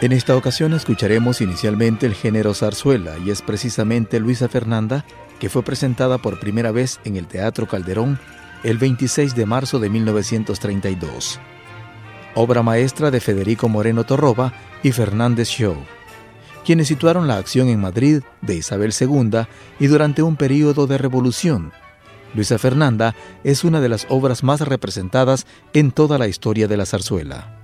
En esta ocasión escucharemos inicialmente el género zarzuela y es precisamente Luisa Fernanda que fue presentada por primera vez en el Teatro Calderón el 26 de marzo de 1932. Obra maestra de Federico Moreno Torroba y Fernández Show, quienes situaron la acción en Madrid de Isabel II y durante un periodo de revolución. Luisa Fernanda es una de las obras más representadas en toda la historia de la zarzuela.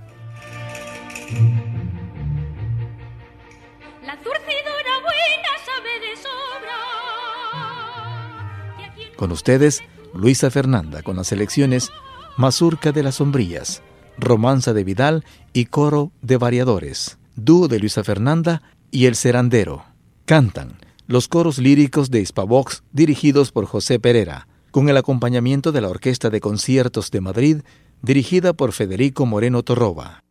Con ustedes, Luisa Fernanda con las selecciones Mazurca de las Sombrillas, Romanza de Vidal y Coro de Variadores, Dúo de Luisa Fernanda y El Serandero. Cantan los coros líricos de Hispavox dirigidos por José Pereira, con el acompañamiento de la Orquesta de Conciertos de Madrid dirigida por Federico Moreno Torroba.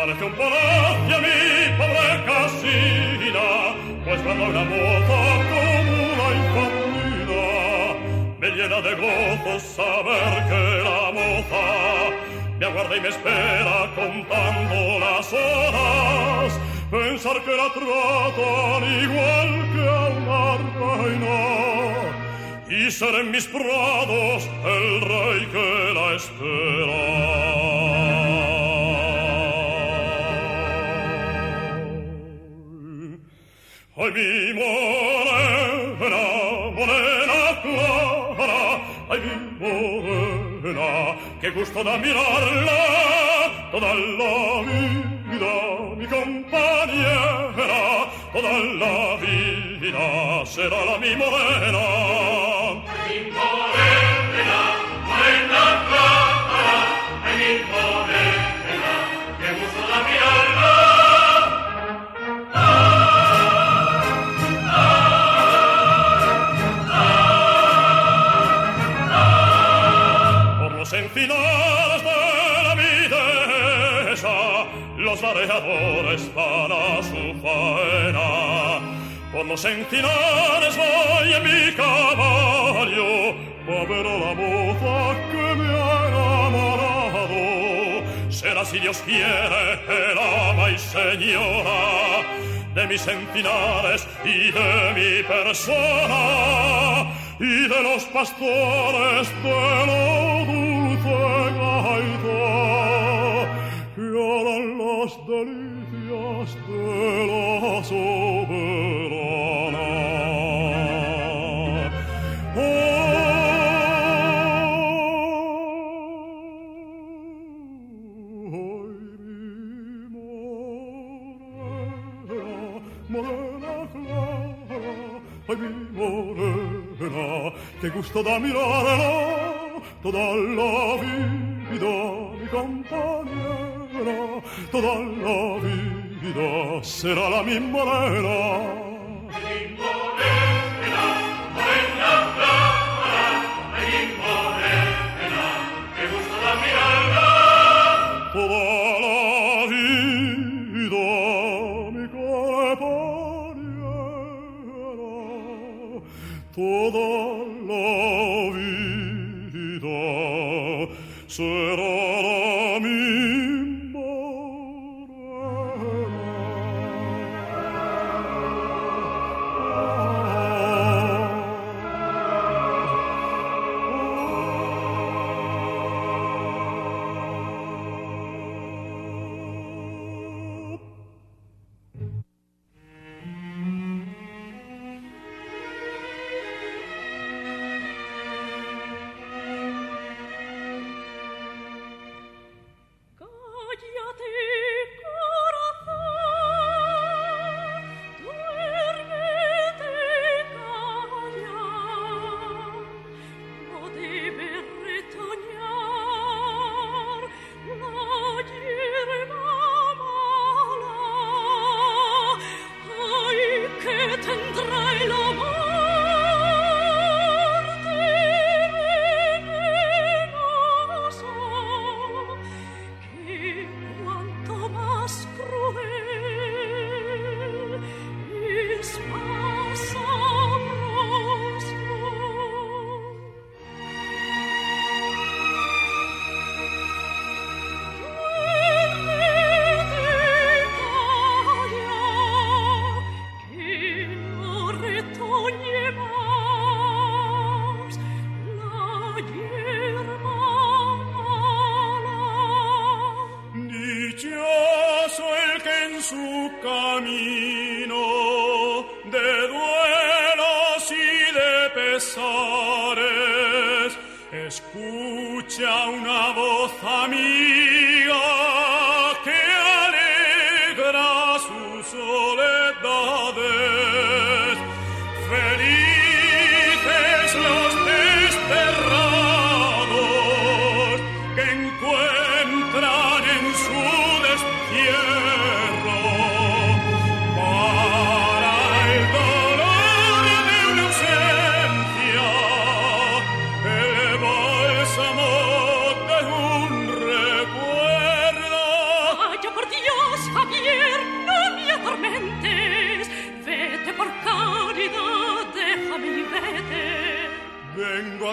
Parece un palacio mi pobre casina, pues cuando una moza como la infamida, me llena de gozo saber que la moza me aguarda y me espera contando las horas, pensar que la tratan igual que a una reina, y ser en mis prados el rey que la espera. Ay, mi morena, morena clara, ay, mi morena, qué gusto da mirarla toda la vida, mi compañera, toda la vida será la mi morena. Los mareadores van a su faena. Por los encinares voy en mi caballo, a la moza que me ha enamorado. Será si Dios quiere el ama y señora de mis encinares y de mi persona y de los pastores de lo gusto da mirarla. Toda la vida, mi compañera, toda la vida será la mi morena.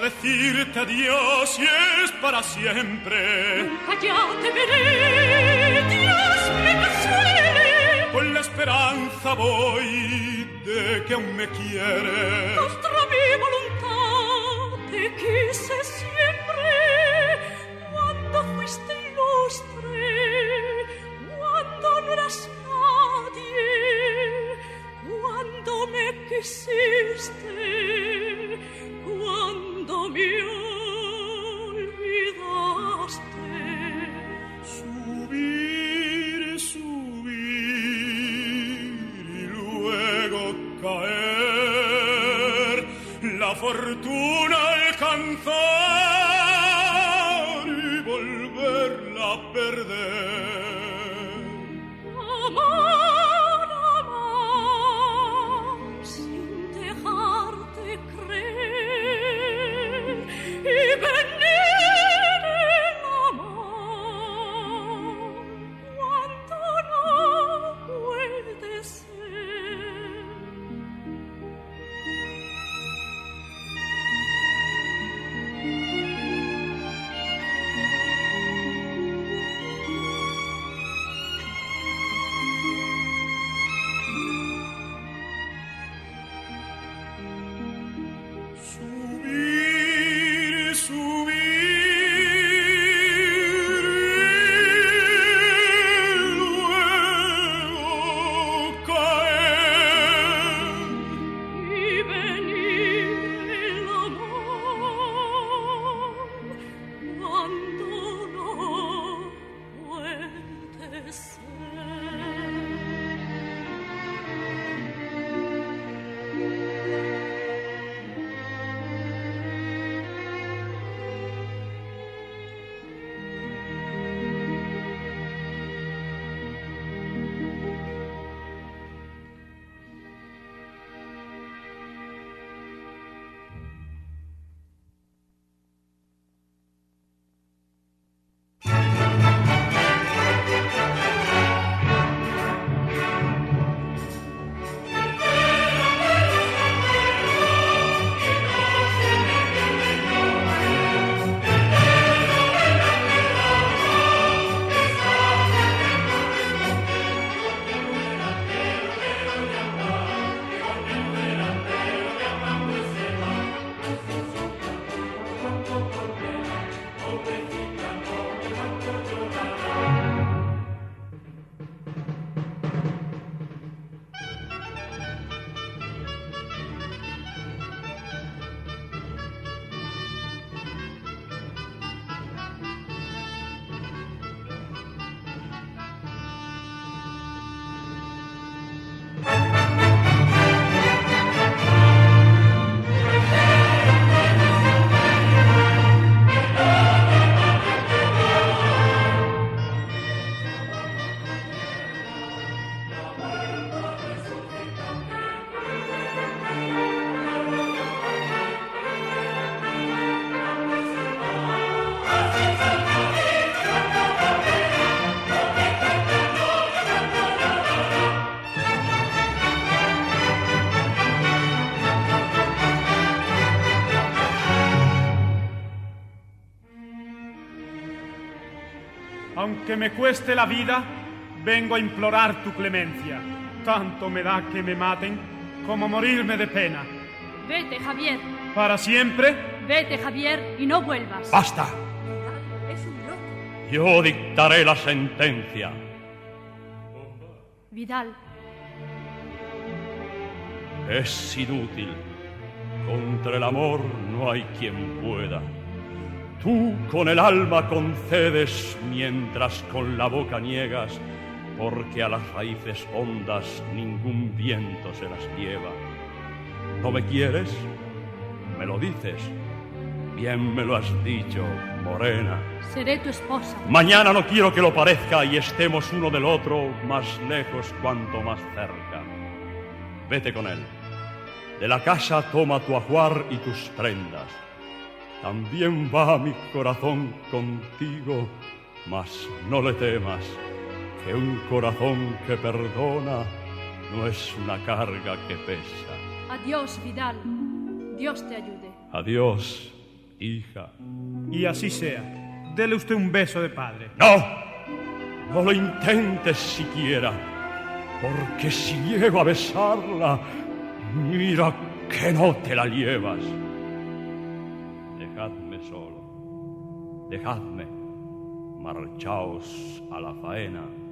Decirte adiós y es para siempre. Nunca ya te veré, Dios me consuele. Con la esperanza voy de que aún me quieres. Contra mi voluntad te quise siempre. Cuando fuiste ilustre, cuando no eras nadie, cuando me quisiste, fortuna alcanzar Aunque me cueste la vida, vengo a implorar tu clemencia. Tanto me da que me maten como morirme de pena. Vete, Javier. ¿Para siempre? Vete, Javier, y no vuelvas. ¡Basta! Es un loco. Yo dictaré la sentencia. Vidal. Es inútil. Contra el amor no hay quien pueda. Tú con el alma concedes mientras con la boca niegas, porque a las raíces hondas ningún viento se las lleva. ¿No me quieres? Me lo dices. Bien me lo has dicho, morena. Seré tu esposa. Mañana no quiero que lo parezca y estemos uno del otro más lejos cuanto más cerca. Vete con él. De la casa toma tu ajuar y tus prendas. También va mi corazón contigo, mas no le temas, que un corazón que perdona no es una carga que pesa. Adiós, Vidal. Dios te ayude. Adiós, hija. Y así sea. Dele usted un beso de padre. No, no lo intentes siquiera, porque si llego a besarla, mira que no te la llevas. Solo, dejadme, marchaos a la faena.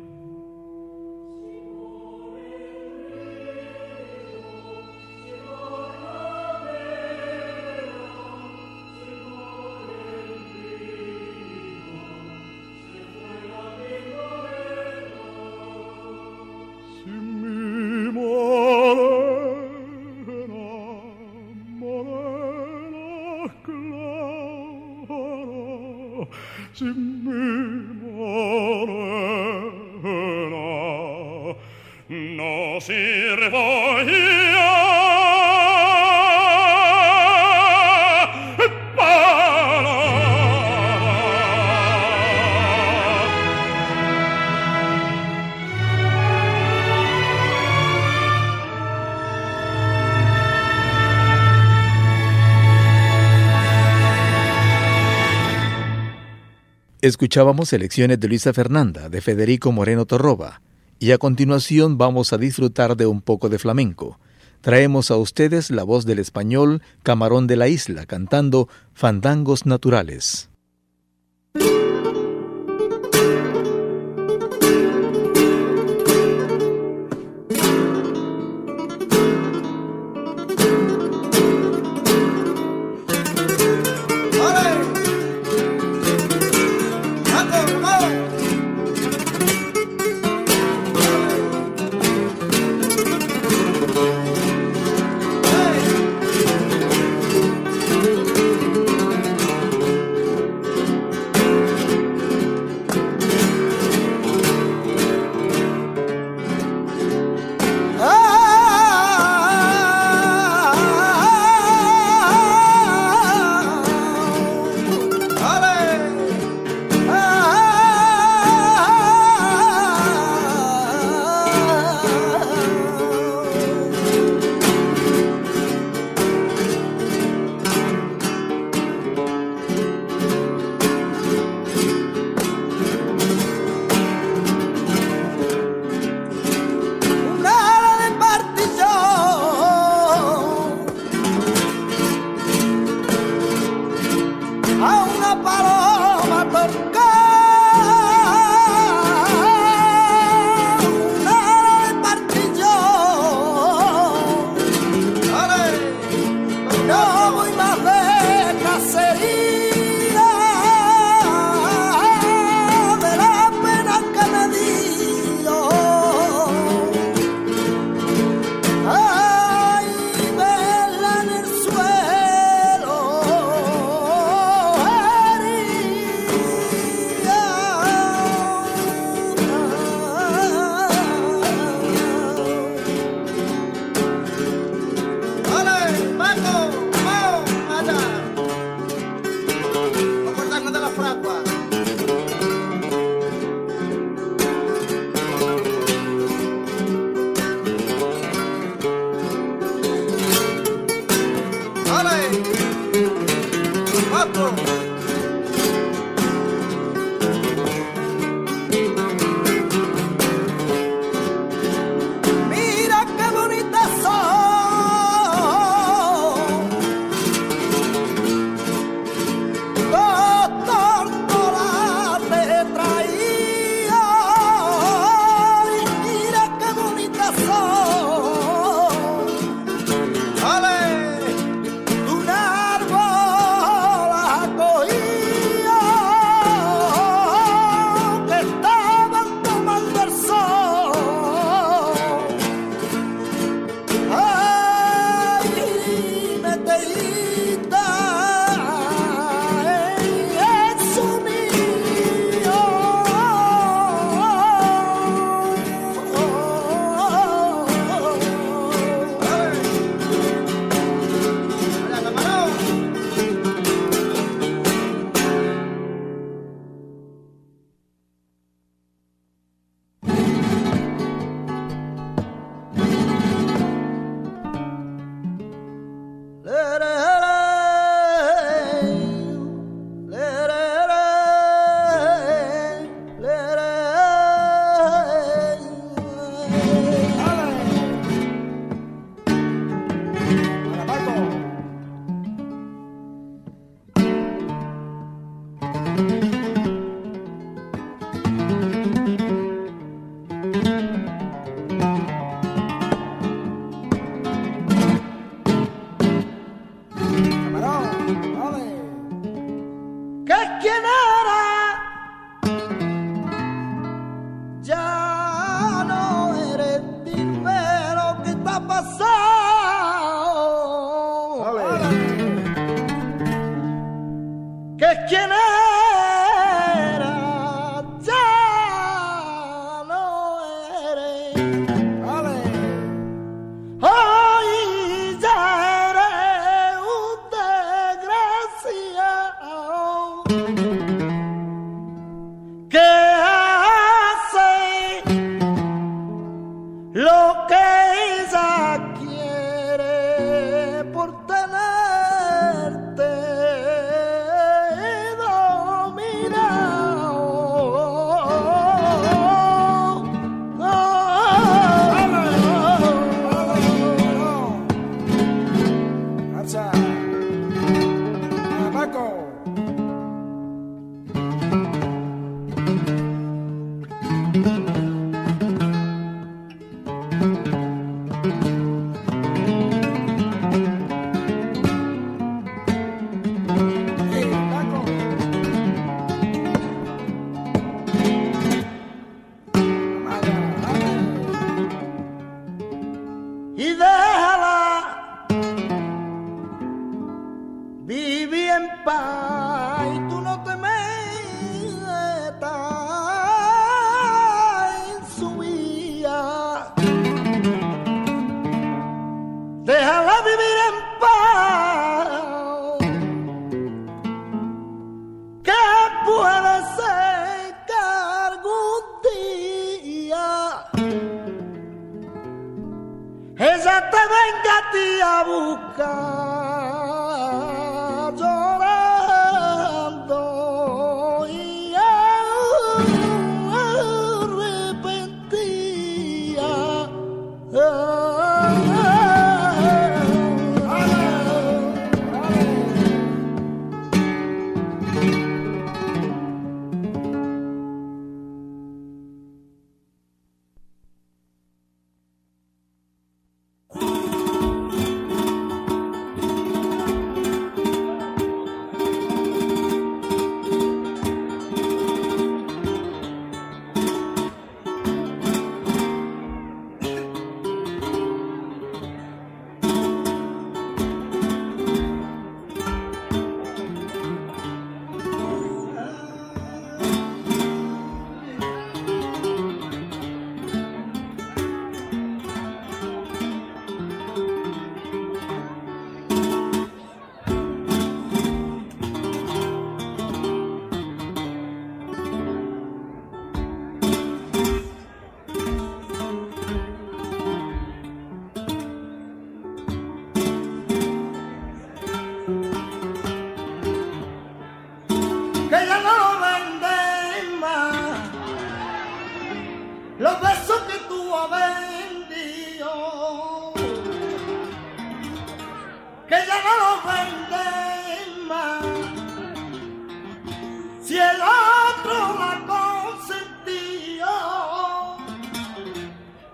Escuchábamos selecciones de Luisa Fernanda, de Federico Moreno Torroba, y a continuación vamos a disfrutar de un poco de flamenco. Traemos a ustedes la voz del español Camarón de la Isla cantando Fandangos Naturales. que ya no lo venden más. Los besos que tú has vendido, que ya no los venden más. Si el otro la consentió,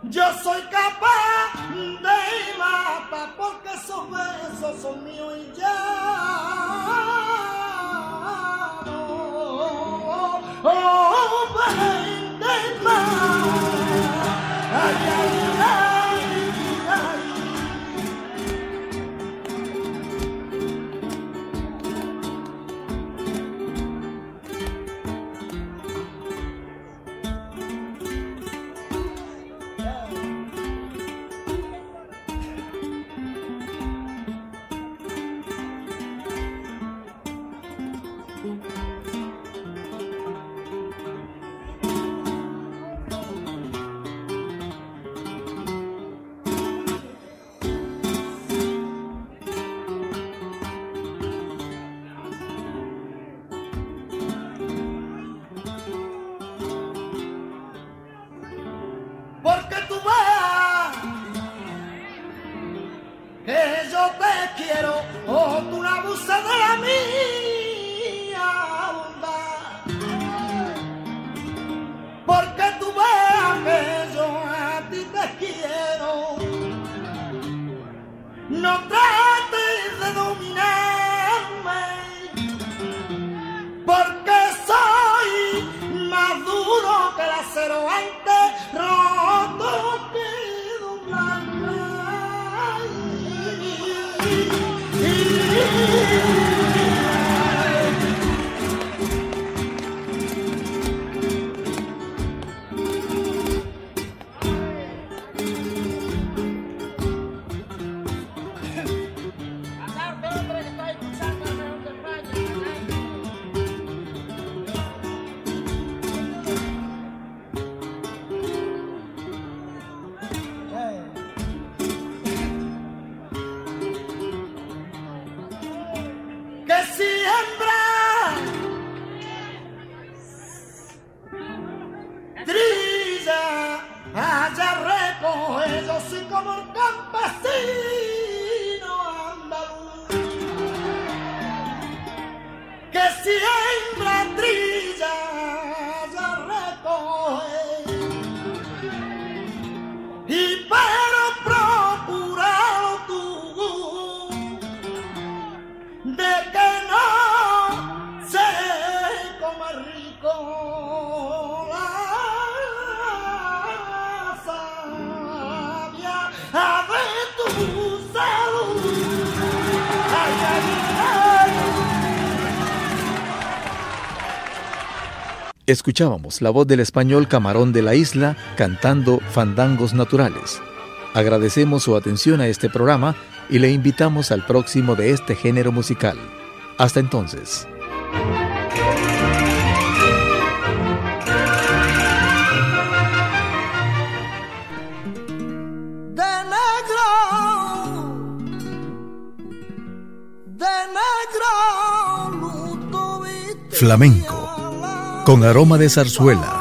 yo soy capaz de matar porque esos besos son míos y ya. Escuchábamos la voz del español Camarón de la Isla cantando Fandangos Naturales. Agradecemos su atención a este programa y le invitamos al próximo de este género musical. Hasta entonces. Flamenco con aroma de zarzuela.